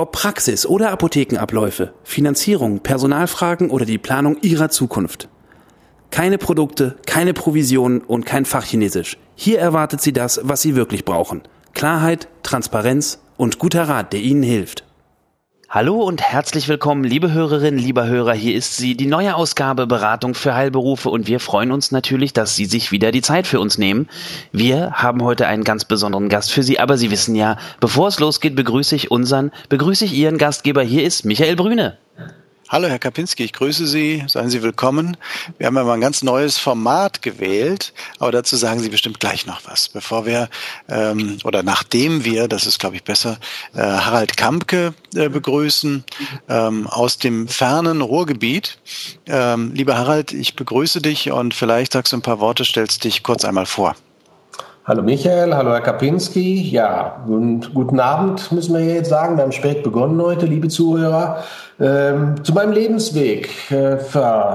Ob Praxis oder Apothekenabläufe, Finanzierung, Personalfragen oder die Planung Ihrer Zukunft. Keine Produkte, keine Provisionen und kein Fachchinesisch. Hier erwartet Sie das, was Sie wirklich brauchen. Klarheit, Transparenz und guter Rat, der Ihnen hilft. Hallo und herzlich willkommen, liebe Hörerinnen, lieber Hörer. Hier ist sie, die neue Ausgabe Beratung für Heilberufe und wir freuen uns natürlich, dass Sie sich wieder die Zeit für uns nehmen. Wir haben heute einen ganz besonderen Gast für Sie, aber Sie wissen ja, bevor es losgeht, begrüße ich unseren, begrüße ich Ihren Gastgeber. Hier ist Michael Brüne. Hallo, Herr Kapinski, ich grüße Sie. Seien Sie willkommen. Wir haben ja mal ein ganz neues Format gewählt, aber dazu sagen Sie bestimmt gleich noch was. Bevor wir ähm, oder nachdem wir, das ist glaube ich besser, äh, Harald Kampke äh, begrüßen ähm, aus dem fernen Ruhrgebiet. Ähm, lieber Harald, ich begrüße dich und vielleicht sagst du ein paar Worte, stellst dich kurz einmal vor. Hallo Michael, hallo Herr Kapinski. Ja, und guten Abend müssen wir jetzt sagen. Wir haben spät begonnen heute, liebe Zuhörer. Ähm, zu meinem Lebensweg. Äh,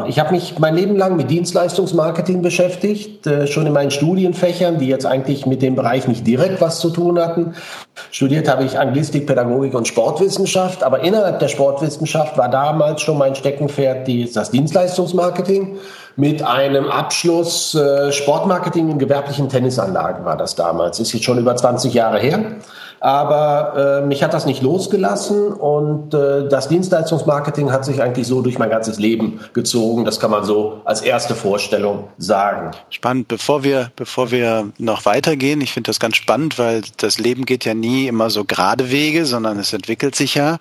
ich habe mich mein Leben lang mit Dienstleistungsmarketing beschäftigt, äh, schon in meinen Studienfächern, die jetzt eigentlich mit dem Bereich nicht direkt was zu tun hatten. Studiert habe ich Anglistik, Pädagogik und Sportwissenschaft, aber innerhalb der Sportwissenschaft war damals schon mein Steckenpferd das Dienstleistungsmarketing mit einem Abschluss äh, Sportmarketing in gewerblichen Tennisanlagen war das damals. Ist jetzt schon über 20 Jahre her. Aber äh, mich hat das nicht losgelassen und äh, das Dienstleistungsmarketing hat sich eigentlich so durch mein ganzes Leben gezogen. Das kann man so als erste Vorstellung sagen. Spannend. Bevor wir, bevor wir noch weitergehen, ich finde das ganz spannend, weil das Leben geht ja nie immer so gerade Wege, sondern es entwickelt sich ja.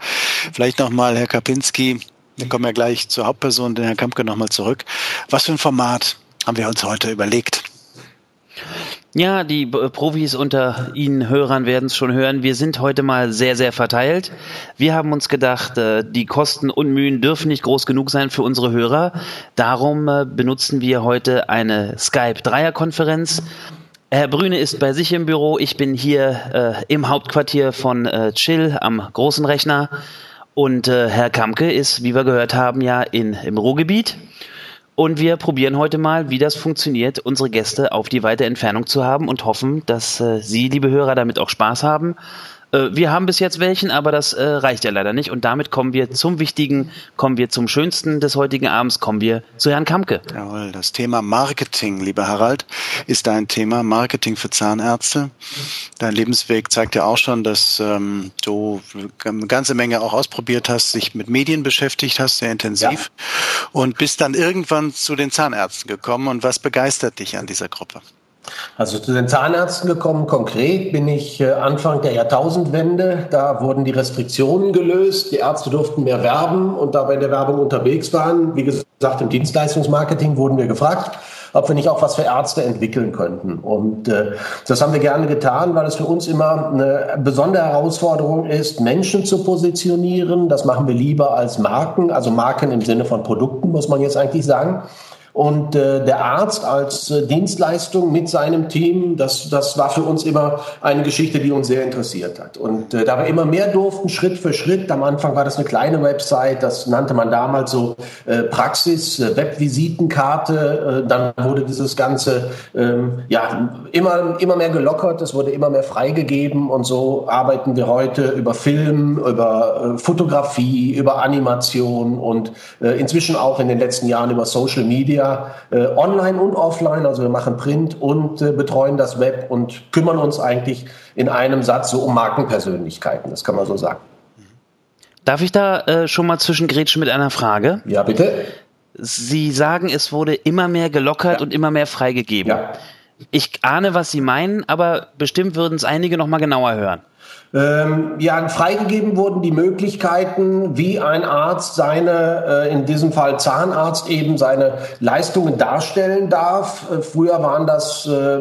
Vielleicht nochmal, Herr Kapinski, wir kommen ja gleich zur Hauptperson, den Herrn Kampke, nochmal zurück. Was für ein Format haben wir uns heute überlegt? Ja, die Profis unter Ihnen Hörern werden es schon hören. Wir sind heute mal sehr, sehr verteilt. Wir haben uns gedacht, äh, die Kosten und Mühen dürfen nicht groß genug sein für unsere Hörer. Darum äh, benutzen wir heute eine Skype-Dreierkonferenz. Herr Brüne ist bei sich im Büro. Ich bin hier äh, im Hauptquartier von Chill am großen Rechner. Und äh, Herr Kamke ist, wie wir gehört haben, ja in, im Ruhrgebiet. Und wir probieren heute mal, wie das funktioniert, unsere Gäste auf die weite Entfernung zu haben und hoffen, dass äh, Sie, liebe Hörer, damit auch Spaß haben äh, wir haben bis jetzt welchen, aber das äh, reicht ja leider nicht. Und damit kommen wir zum Wichtigen, kommen wir zum Schönsten des heutigen Abends, kommen wir zu Herrn Kamke. Jawohl, das Thema Marketing, lieber Harald, ist dein Thema Marketing für Zahnärzte. Dein Lebensweg zeigt ja auch schon, dass ähm, du eine ganze Menge auch ausprobiert hast, sich mit Medien beschäftigt hast, sehr intensiv ja. und bist dann irgendwann zu den Zahnärzten gekommen. Und was begeistert dich an dieser Gruppe? Also zu den Zahnärzten gekommen, konkret bin ich äh, Anfang der Jahrtausendwende. Da wurden die Restriktionen gelöst. Die Ärzte durften mehr werben und da wir in der Werbung unterwegs waren, wie gesagt, im Dienstleistungsmarketing wurden wir gefragt, ob wir nicht auch was für Ärzte entwickeln könnten. Und äh, das haben wir gerne getan, weil es für uns immer eine besondere Herausforderung ist, Menschen zu positionieren. Das machen wir lieber als Marken, also Marken im Sinne von Produkten, muss man jetzt eigentlich sagen. Und äh, der Arzt als äh, Dienstleistung mit seinem Team, das, das war für uns immer eine Geschichte, die uns sehr interessiert hat. Und äh, da wir immer mehr durften, Schritt für Schritt, am Anfang war das eine kleine Website, das nannte man damals so äh, Praxis, äh, Webvisitenkarte, äh, dann wurde dieses Ganze ähm, ja immer, immer mehr gelockert, es wurde immer mehr freigegeben und so arbeiten wir heute über Film, über äh, Fotografie, über Animation und äh, inzwischen auch in den letzten Jahren über Social Media ja äh, online und offline, also wir machen Print und äh, betreuen das Web und kümmern uns eigentlich in einem Satz so um Markenpersönlichkeiten, das kann man so sagen. Darf ich da äh, schon mal zwischengrätschen mit einer Frage? Ja, bitte. Sie sagen, es wurde immer mehr gelockert ja. und immer mehr freigegeben. Ja. Ich ahne, was Sie meinen, aber bestimmt würden es einige noch mal genauer hören. Ähm, ja, freigegeben wurden die Möglichkeiten, wie ein Arzt seine, äh, in diesem Fall Zahnarzt eben seine Leistungen darstellen darf. Äh, früher waren das äh,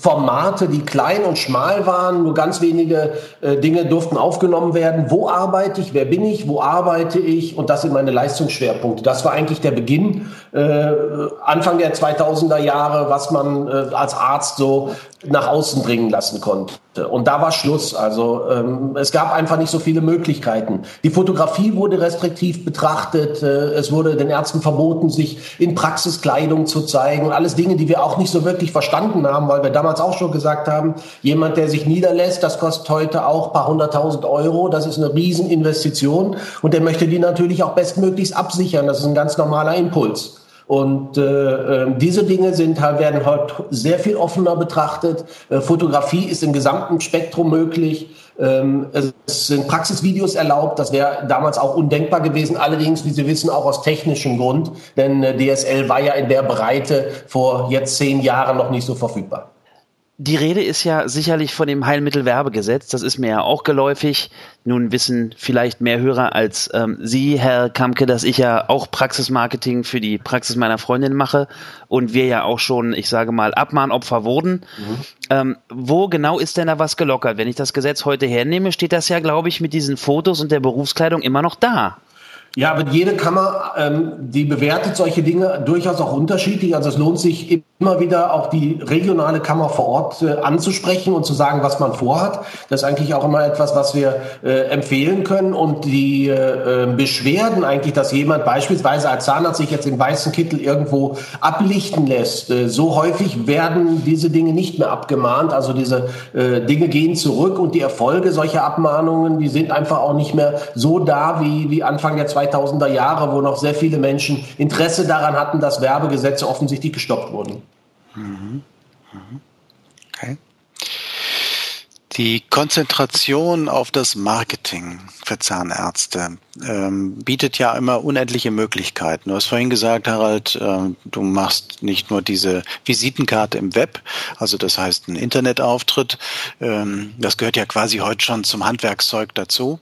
Formate, die klein und schmal waren, nur ganz wenige äh, Dinge durften aufgenommen werden. Wo arbeite ich? Wer bin ich? Wo arbeite ich? Und das sind meine Leistungsschwerpunkte. Das war eigentlich der Beginn äh, Anfang der 2000er Jahre, was man äh, als Arzt so nach außen dringen lassen konnte. Und da war Schluss. Also ähm, es gab einfach nicht so viele Möglichkeiten. Die Fotografie wurde restriktiv betrachtet. Äh, es wurde den Ärzten verboten, sich in Praxiskleidung zu zeigen. Alles Dinge, die wir auch nicht so wirklich verstanden haben, weil wir damals auch schon gesagt haben, jemand, der sich niederlässt, das kostet heute auch paar hunderttausend Euro. Das ist eine Rieseninvestition. Und der möchte die natürlich auch bestmöglichst absichern. Das ist ein ganz normaler Impuls. Und äh, äh, diese Dinge sind halt, werden heute sehr viel offener betrachtet. Äh, Fotografie ist im gesamten Spektrum möglich. Ähm, es sind Praxisvideos erlaubt. Das wäre damals auch undenkbar gewesen. Allerdings, wie Sie wissen, auch aus technischem Grund. Denn äh, DSL war ja in der Breite vor jetzt zehn Jahren noch nicht so verfügbar. Die Rede ist ja sicherlich von dem Heilmittelwerbegesetz. Das ist mir ja auch geläufig. Nun wissen vielleicht mehr Hörer als ähm, Sie, Herr Kamke, dass ich ja auch Praxismarketing für die Praxis meiner Freundin mache und wir ja auch schon, ich sage mal, Abmahnopfer wurden. Mhm. Ähm, wo genau ist denn da was gelockert? Wenn ich das Gesetz heute hernehme, steht das ja, glaube ich, mit diesen Fotos und der Berufskleidung immer noch da. Ja, aber jede Kammer, ähm, die bewertet solche Dinge durchaus auch unterschiedlich. Also es lohnt sich immer wieder auch die regionale Kammer vor Ort äh, anzusprechen und zu sagen, was man vorhat. Das ist eigentlich auch immer etwas, was wir äh, empfehlen können. Und die äh, äh Beschwerden eigentlich, dass jemand beispielsweise als Zahnarzt sich jetzt im weißen Kittel irgendwo ablichten lässt, äh, so häufig werden diese Dinge nicht mehr abgemahnt. Also diese äh, Dinge gehen zurück und die Erfolge solcher Abmahnungen, die sind einfach auch nicht mehr so da wie, wie Anfang der 2000er Jahre, wo noch sehr viele Menschen Interesse daran hatten, dass Werbegesetze offensichtlich gestoppt wurden. Mhm. Mhm. Die Konzentration auf das Marketing für Zahnärzte ähm, bietet ja immer unendliche Möglichkeiten. Du hast vorhin gesagt, Harald, äh, du machst nicht nur diese Visitenkarte im Web, also das heißt ein Internetauftritt, ähm, das gehört ja quasi heute schon zum Handwerkszeug dazu,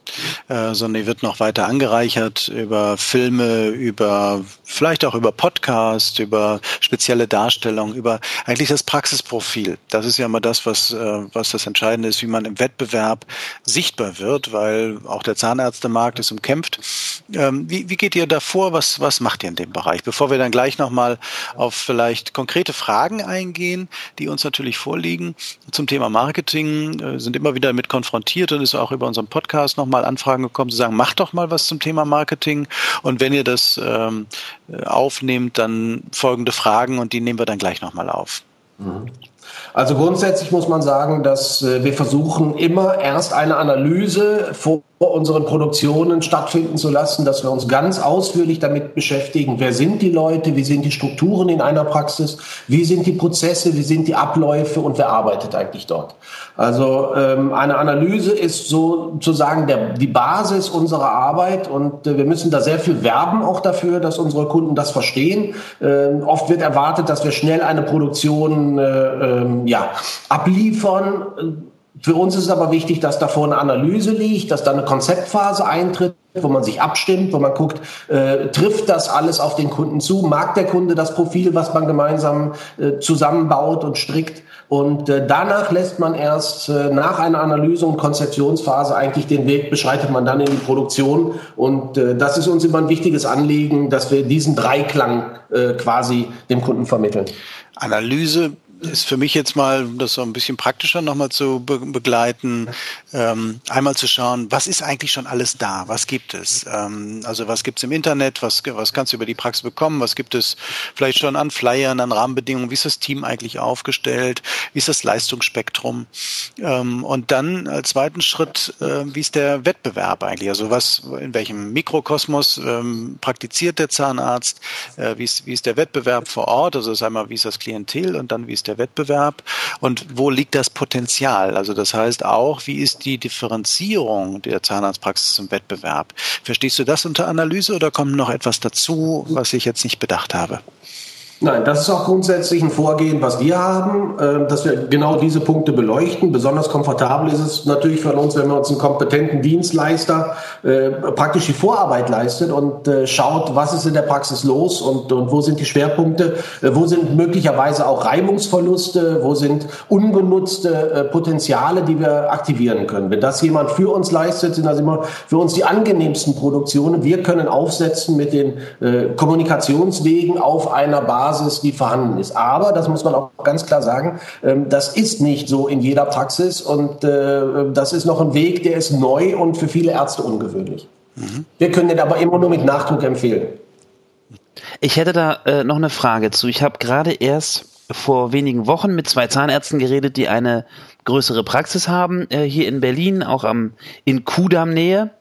äh, sondern die wird noch weiter angereichert über Filme, über vielleicht auch über Podcast, über spezielle Darstellungen, über eigentlich das Praxisprofil. Das ist ja immer das, was, äh, was das Entscheidende ist, wie man im Wettbewerb sichtbar wird, weil auch der Zahnärztemarkt ist umkämpft. Ähm, wie, wie geht ihr da vor? Was, was macht ihr in dem Bereich? Bevor wir dann gleich nochmal auf vielleicht konkrete Fragen eingehen, die uns natürlich vorliegen zum Thema Marketing, äh, sind immer wieder damit konfrontiert und ist auch über unseren Podcast nochmal Anfragen gekommen, zu sagen, macht doch mal was zum Thema Marketing. Und wenn ihr das ähm, aufnehmt, dann folgende Fragen und die nehmen wir dann gleich nochmal auf. Mhm. Also grundsätzlich muss man sagen, dass äh, wir versuchen immer erst eine Analyse vor unseren Produktionen stattfinden zu lassen, dass wir uns ganz ausführlich damit beschäftigen, wer sind die Leute, wie sind die Strukturen in einer Praxis, wie sind die Prozesse, wie sind die Abläufe? Und wer arbeitet eigentlich dort. Also ähm, eine Analyse ist sozusagen der, die Basis unserer Arbeit. Und äh, wir müssen da sehr viel werben auch dafür, dass unsere Kunden das verstehen. Äh, oft wird erwartet, dass wir schnell eine Produktion äh, ähm, ja, abliefern für uns ist es aber wichtig, dass davor eine Analyse liegt, dass da eine Konzeptphase eintritt, wo man sich abstimmt, wo man guckt, äh, trifft das alles auf den Kunden zu, mag der Kunde das Profil, was man gemeinsam äh, zusammenbaut und strickt. Und äh, danach lässt man erst äh, nach einer Analyse und Konzeptionsphase eigentlich den Weg, beschreitet man dann in die Produktion. Und äh, das ist uns immer ein wichtiges Anliegen, dass wir diesen Dreiklang äh, quasi dem Kunden vermitteln. Analyse, ist für mich jetzt mal, das so ein bisschen praktischer nochmal zu be begleiten, ähm, einmal zu schauen, was ist eigentlich schon alles da? Was gibt es? Ähm, also was gibt es im Internet? Was, was kannst du über die Praxis bekommen? Was gibt es vielleicht schon an Flyern, an Rahmenbedingungen? Wie ist das Team eigentlich aufgestellt? Wie ist das Leistungsspektrum? Ähm, und dann als zweiten Schritt, äh, wie ist der Wettbewerb eigentlich? Also was, in welchem Mikrokosmos ähm, praktiziert der Zahnarzt? Äh, wie, ist, wie ist der Wettbewerb vor Ort? Also das einmal, wie ist das Klientel und dann wie ist der Wettbewerb und wo liegt das Potenzial? Also das heißt auch, wie ist die Differenzierung der Zahnarztpraxis im Wettbewerb? Verstehst du das unter Analyse oder kommt noch etwas dazu, was ich jetzt nicht bedacht habe? Nein, das ist auch grundsätzlich ein Vorgehen, was wir haben, äh, dass wir genau diese Punkte beleuchten. Besonders komfortabel ist es natürlich für uns, wenn wir uns einen kompetenten Dienstleister äh, praktisch die Vorarbeit leistet und äh, schaut, was ist in der Praxis los und, und wo sind die Schwerpunkte, wo sind möglicherweise auch Reibungsverluste, wo sind unbenutzte Potenziale, die wir aktivieren können. Wenn das jemand für uns leistet, sind das immer für uns die angenehmsten Produktionen. Wir können aufsetzen mit den Kommunikationswegen auf einer Basis Basis, die vorhanden ist. Aber, das muss man auch ganz klar sagen, ähm, das ist nicht so in jeder Praxis und äh, das ist noch ein Weg, der ist neu und für viele Ärzte ungewöhnlich. Mhm. Wir können den aber immer nur mit Nachdruck empfehlen. Ich hätte da äh, noch eine Frage zu. Ich habe gerade erst vor wenigen Wochen mit zwei Zahnärzten geredet, die eine größere Praxis haben, äh, hier in Berlin, auch am, in Kudam Nähe.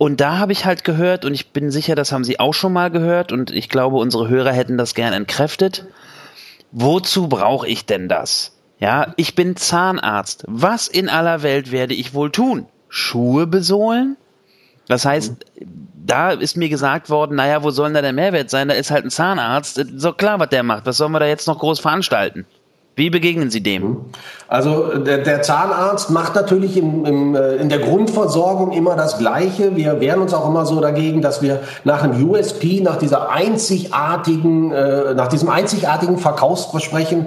Und da habe ich halt gehört, und ich bin sicher, das haben Sie auch schon mal gehört, und ich glaube, unsere Hörer hätten das gern entkräftet. Wozu brauche ich denn das? Ja, ich bin Zahnarzt. Was in aller Welt werde ich wohl tun? Schuhe besohlen? Das heißt, da ist mir gesagt worden, naja, wo soll denn da der Mehrwert sein? Da ist halt ein Zahnarzt. So klar, was der macht. Was sollen wir da jetzt noch groß veranstalten? Wie begegnen Sie dem? Also der, der Zahnarzt macht natürlich im, im, äh, in der Grundversorgung immer das Gleiche. Wir wehren uns auch immer so dagegen, dass wir nach einem USP, nach dieser einzigartigen, äh, nach diesem einzigartigen Verkaufsversprechen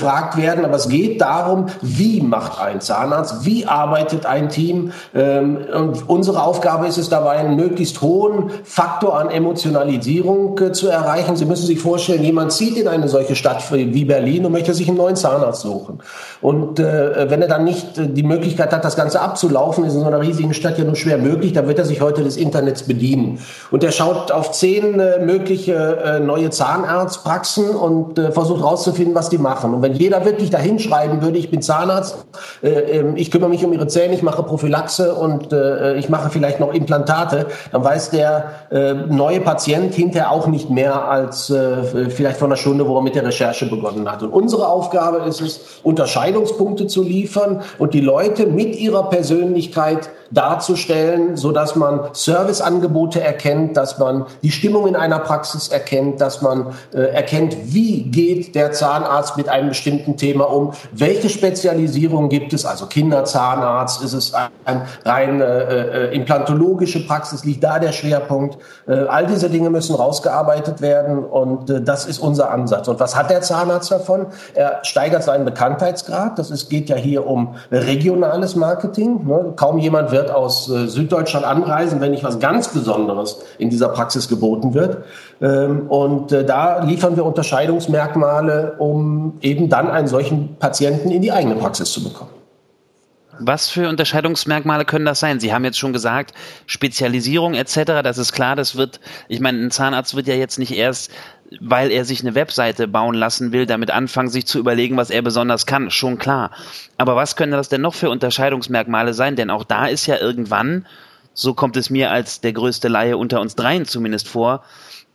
gefragt werden. Aber es geht darum, wie macht ein Zahnarzt, wie arbeitet ein Team. Ähm, und unsere Aufgabe ist es dabei, einen möglichst hohen Faktor an Emotionalisierung äh, zu erreichen. Sie müssen sich vorstellen, jemand zieht in eine solche Stadt wie Berlin und möchte sich einen neuen Zahnarzt suchen. Und äh, wenn er dann nicht äh, die Möglichkeit hat, das Ganze abzulaufen, ist in so einer riesigen Stadt ja nur schwer möglich, dann wird er sich heute des Internets bedienen. Und er schaut auf zehn mögliche neue Zahnarztpraxen und versucht herauszufinden, was die machen. Und wenn jeder wirklich dahin schreiben würde, ich bin Zahnarzt, äh, ähm, ich kümmere mich um ihre Zähne, ich mache Prophylaxe und äh, ich mache vielleicht noch Implantate, dann weiß der äh, neue Patient hinterher auch nicht mehr als äh, vielleicht vor einer Stunde, wo er mit der Recherche begonnen hat. Und unsere Aufgabe ist es, Unterscheidungspunkte zu liefern und die Leute mit ihrer Persönlichkeit darzustellen, so dass man Serviceangebote erkennt, dass man die Stimmung in einer Praxis erkennt, dass man äh, erkennt, wie geht der Zahnarzt mit einem bestimmten Thema um, welche Spezialisierung gibt es, also Kinderzahnarzt, ist es eine rein äh, äh, implantologische Praxis, liegt da der Schwerpunkt. Äh, all diese Dinge müssen rausgearbeitet werden und äh, das ist unser Ansatz. Und was hat der Zahnarzt davon? Er steigert seinen Bekanntheitsgrad. Das ist, geht ja hier um regionales Marketing. Ne? Kaum jemand wird wird aus äh, Süddeutschland anreisen, wenn nicht was ganz Besonderes in dieser Praxis geboten wird. Ähm, und äh, da liefern wir Unterscheidungsmerkmale, um eben dann einen solchen Patienten in die eigene Praxis zu bekommen. Was für Unterscheidungsmerkmale können das sein? Sie haben jetzt schon gesagt, Spezialisierung etc., das ist klar, das wird, ich meine, ein Zahnarzt wird ja jetzt nicht erst, weil er sich eine Webseite bauen lassen will, damit anfangen, sich zu überlegen, was er besonders kann, schon klar. Aber was können das denn noch für Unterscheidungsmerkmale sein? Denn auch da ist ja irgendwann, so kommt es mir als der größte Laie unter uns dreien zumindest vor,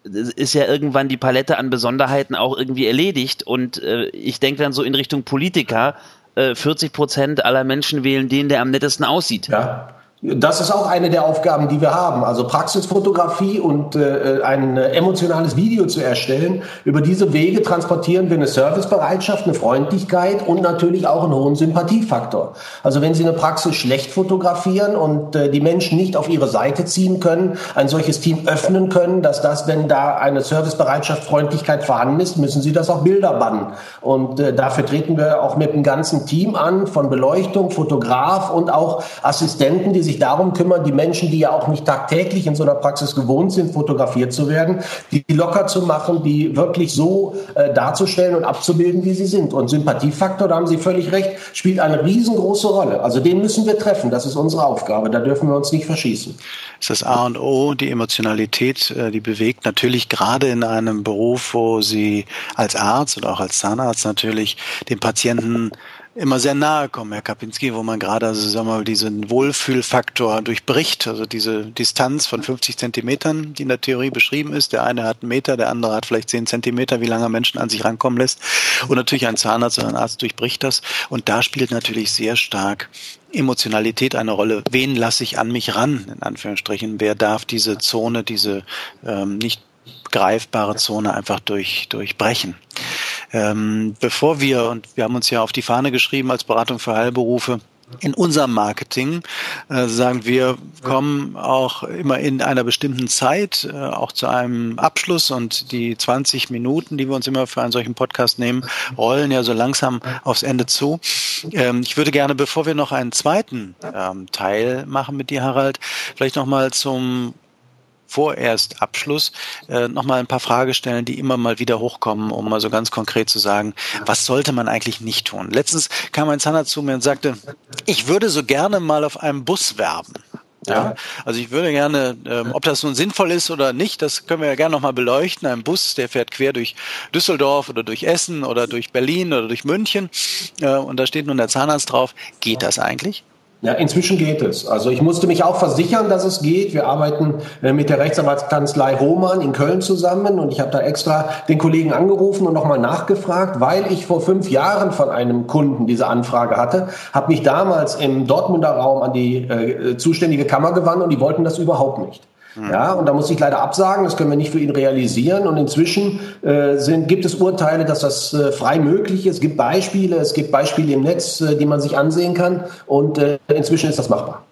ist ja irgendwann die Palette an Besonderheiten auch irgendwie erledigt und äh, ich denke dann so in Richtung Politiker, 40 äh, Prozent aller Menschen wählen den, der am nettesten aussieht. Ja. Das ist auch eine der Aufgaben, die wir haben. Also Praxisfotografie und äh, ein emotionales Video zu erstellen. Über diese Wege transportieren wir eine Servicebereitschaft, eine Freundlichkeit und natürlich auch einen hohen Sympathiefaktor. Also wenn Sie eine Praxis schlecht fotografieren und äh, die Menschen nicht auf ihre Seite ziehen können, ein solches Team öffnen können, dass das, wenn da eine Servicebereitschaft, Freundlichkeit vorhanden ist, müssen Sie das auch Bilder bannen. Und äh, dafür treten wir auch mit einem ganzen Team an, von Beleuchtung, Fotograf und auch Assistenten, die sich sich darum kümmern, die Menschen, die ja auch nicht tagtäglich in so einer Praxis gewohnt sind, fotografiert zu werden, die locker zu machen, die wirklich so äh, darzustellen und abzubilden, wie sie sind. Und Sympathiefaktor, da haben Sie völlig recht, spielt eine riesengroße Rolle. Also den müssen wir treffen. Das ist unsere Aufgabe. Da dürfen wir uns nicht verschießen. Das ist das A und O, die Emotionalität, äh, die bewegt natürlich gerade in einem Beruf, wo Sie als Arzt oder auch als Zahnarzt natürlich den Patienten immer sehr nahe kommen, Herr Kapinski, wo man gerade, also sagen wir mal, diesen Wohlfühlfaktor durchbricht, also diese Distanz von 50 Zentimetern, die in der Theorie beschrieben ist. Der eine hat einen Meter, der andere hat vielleicht 10 Zentimeter, wie lange Menschen an sich rankommen lässt. Und natürlich ein Zahnarzt oder ein Arzt durchbricht das. Und da spielt natürlich sehr stark Emotionalität eine Rolle. Wen lasse ich an mich ran, in Anführungsstrichen? Wer darf diese Zone, diese ähm, nicht greifbare Zone einfach durch, durchbrechen. Ähm, bevor wir, und wir haben uns ja auf die Fahne geschrieben als Beratung für Heilberufe, in unserem Marketing äh, sagen wir kommen auch immer in einer bestimmten Zeit äh, auch zu einem Abschluss und die 20 Minuten, die wir uns immer für einen solchen Podcast nehmen, rollen ja so langsam aufs Ende zu. Ähm, ich würde gerne, bevor wir noch einen zweiten ähm, Teil machen mit dir, Harald, vielleicht noch mal zum vorerst Abschluss äh, nochmal ein paar Fragestellen, die immer mal wieder hochkommen, um mal so ganz konkret zu sagen, was sollte man eigentlich nicht tun? Letztens kam ein Zahnarzt zu mir und sagte, ich würde so gerne mal auf einem Bus werben. Ja, also ich würde gerne, ähm, ob das nun sinnvoll ist oder nicht, das können wir ja gerne nochmal beleuchten. Ein Bus, der fährt quer durch Düsseldorf oder durch Essen oder durch Berlin oder durch München äh, und da steht nun der Zahnarzt drauf. Geht das eigentlich? Ja, inzwischen geht es. Also ich musste mich auch versichern, dass es geht. Wir arbeiten äh, mit der Rechtsanwaltskanzlei Roman in Köln zusammen und ich habe da extra den Kollegen angerufen und nochmal nachgefragt, weil ich vor fünf Jahren von einem Kunden diese Anfrage hatte, habe mich damals im Dortmunder Raum an die äh, zuständige Kammer gewandt und die wollten das überhaupt nicht. Mhm. Ja, und da muss ich leider absagen, das können wir nicht für ihn realisieren. Und inzwischen äh, sind, gibt es Urteile, dass das äh, frei möglich ist. Es gibt Beispiele, es gibt Beispiele im Netz, äh, die man sich ansehen kann. Und äh, inzwischen ist das machbar.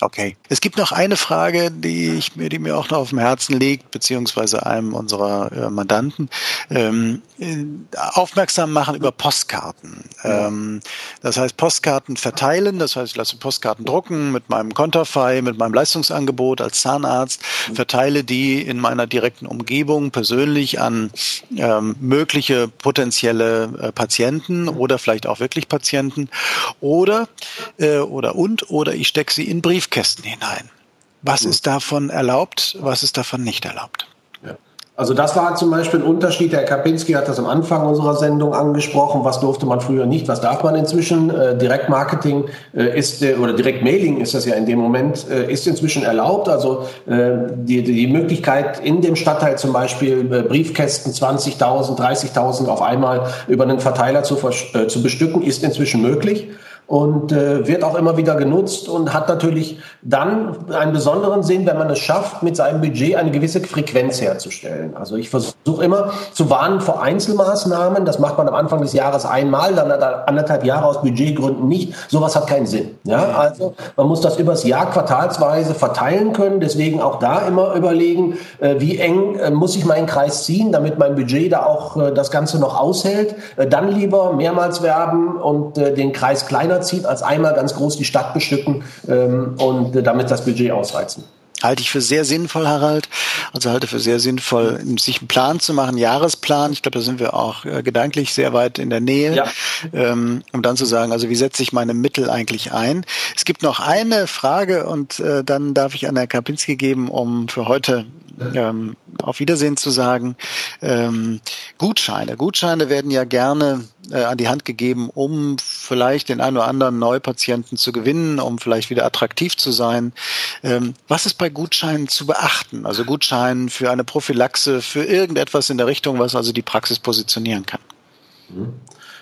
Okay. Es gibt noch eine Frage, die ich mir, die mir auch noch auf dem Herzen liegt, beziehungsweise einem unserer äh, Mandanten. Ähm, äh, aufmerksam machen über Postkarten. Ähm, das heißt, Postkarten verteilen, das heißt, ich lasse Postkarten drucken mit meinem Konterfei, mit meinem Leistungsangebot als Zahnarzt, verteile die in meiner direkten Umgebung persönlich an ähm, mögliche potenzielle äh, Patienten oder vielleicht auch wirklich Patienten oder äh, oder und oder ich stecke sie in Brief Briefkästen hinein. Was ist davon erlaubt, was ist davon nicht erlaubt? Also das war zum Beispiel ein Unterschied. Der Kapinski hat das am Anfang unserer Sendung angesprochen. Was durfte man früher nicht? Was darf man inzwischen? Äh, Direktmarketing äh, ist äh, oder Direktmailing ist das ja in dem Moment äh, ist inzwischen erlaubt. Also die, die Möglichkeit in dem Stadtteil zum Beispiel Briefkästen 20.000, 30.000 auf einmal über einen Verteiler zu, zu bestücken ist inzwischen möglich und äh, wird auch immer wieder genutzt und hat natürlich dann einen besonderen Sinn, wenn man es schafft, mit seinem Budget eine gewisse Frequenz herzustellen. Also ich versuche immer zu warnen vor Einzelmaßnahmen. Das macht man am Anfang des Jahres einmal, dann anderthalb Jahre aus Budgetgründen nicht. Sowas hat keinen Sinn. Ja, also man muss das übers Jahr quartalsweise verteilen können. Deswegen auch da immer überlegen, äh, wie eng äh, muss ich meinen Kreis ziehen, damit mein Budget da auch äh, das Ganze noch aushält. Äh, dann lieber mehrmals werben und äh, den Kreis kleiner zieht, als einmal ganz groß die Stadt bestücken ähm, und äh, damit das Budget ausreizen. Halte ich für sehr sinnvoll, Harald. Also halte für sehr sinnvoll, sich einen Plan zu machen, einen Jahresplan. Ich glaube, da sind wir auch äh, gedanklich sehr weit in der Nähe, ja. ähm, um dann zu sagen, also wie setze ich meine Mittel eigentlich ein? Es gibt noch eine Frage und äh, dann darf ich an Herrn Kapinski geben, um für heute ähm, auf Wiedersehen zu sagen. Ähm, Gutscheine. Gutscheine werden ja gerne äh, an die Hand gegeben, um vielleicht den einen oder anderen Neupatienten zu gewinnen, um vielleicht wieder attraktiv zu sein. Ähm, was ist bei Gutscheinen zu beachten? Also Gutscheinen für eine Prophylaxe, für irgendetwas in der Richtung, was also die Praxis positionieren kann.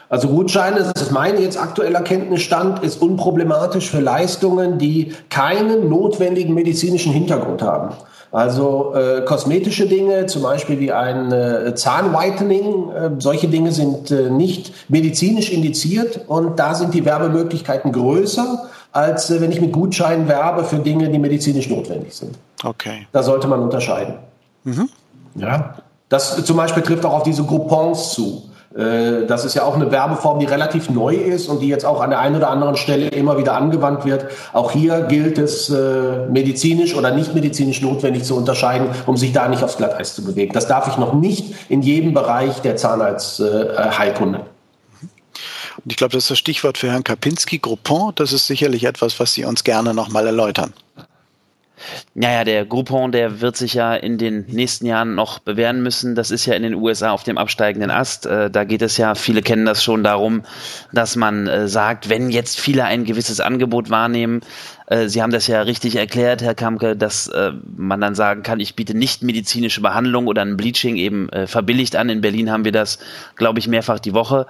Also Gutscheine, das ist mein jetzt aktueller Kenntnisstand, ist unproblematisch für Leistungen, die keinen notwendigen medizinischen Hintergrund haben. Also äh, kosmetische Dinge, zum Beispiel wie ein äh, Zahnwhitening, äh, solche Dinge sind äh, nicht medizinisch indiziert und da sind die Werbemöglichkeiten größer, als äh, wenn ich mit Gutscheinen werbe für Dinge, die medizinisch notwendig sind. Okay. Da sollte man unterscheiden. Mhm. Ja. Das zum Beispiel trifft auch auf diese Groupons zu. Äh, das ist ja auch eine Werbeform, die relativ neu ist und die jetzt auch an der einen oder anderen Stelle immer wieder angewandt wird. Auch hier gilt es, äh, medizinisch oder nicht medizinisch notwendig zu unterscheiden, um sich da nicht aufs Glatteis zu bewegen. Das darf ich noch nicht in jedem Bereich der Zahnarztheilkunde. Und ich glaube, das ist das Stichwort für Herrn Kapinski, Groupon. Das ist sicherlich etwas, was Sie uns gerne nochmal erläutern. Naja, der Groupon, der wird sich ja in den nächsten Jahren noch bewähren müssen. Das ist ja in den USA auf dem absteigenden Ast. Äh, da geht es ja, viele kennen das schon darum, dass man äh, sagt, wenn jetzt viele ein gewisses Angebot wahrnehmen, äh, Sie haben das ja richtig erklärt, Herr Kamke, dass man dann sagen kann, ich biete nicht medizinische Behandlung oder ein Bleaching eben verbilligt an. In Berlin haben wir das, glaube ich, mehrfach die Woche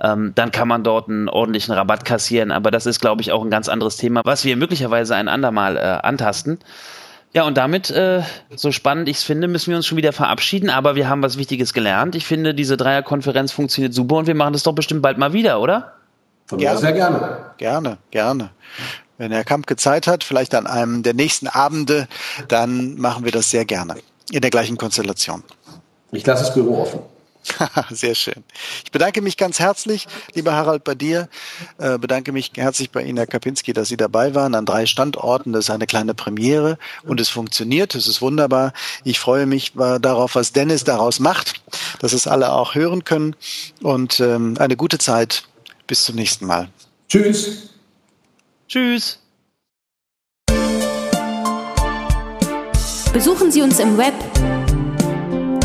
ähm, dann kann man dort einen ordentlichen Rabatt kassieren. Aber das ist, glaube ich, auch ein ganz anderes Thema, was wir möglicherweise ein andermal äh, antasten. Ja, und damit, äh, so spannend ich es finde, müssen wir uns schon wieder verabschieden, aber wir haben was Wichtiges gelernt. Ich finde, diese Dreierkonferenz funktioniert super und wir machen das doch bestimmt bald mal wieder, oder? Von gerne. sehr gerne. Gerne, gerne. Wenn Herr Kampke Zeit hat, vielleicht an einem der nächsten Abende, dann machen wir das sehr gerne. In der gleichen Konstellation. Ich lasse das Büro offen. Sehr schön. Ich bedanke mich ganz herzlich, lieber Harald, bei dir. Äh, bedanke mich herzlich bei Ihnen, Herr Kapinski, dass Sie dabei waren an drei Standorten. Das ist eine kleine Premiere und es funktioniert. Es ist wunderbar. Ich freue mich darauf, was Dennis daraus macht, dass es alle auch hören können. Und ähm, eine gute Zeit. Bis zum nächsten Mal. Tschüss. Tschüss. Besuchen Sie uns im Web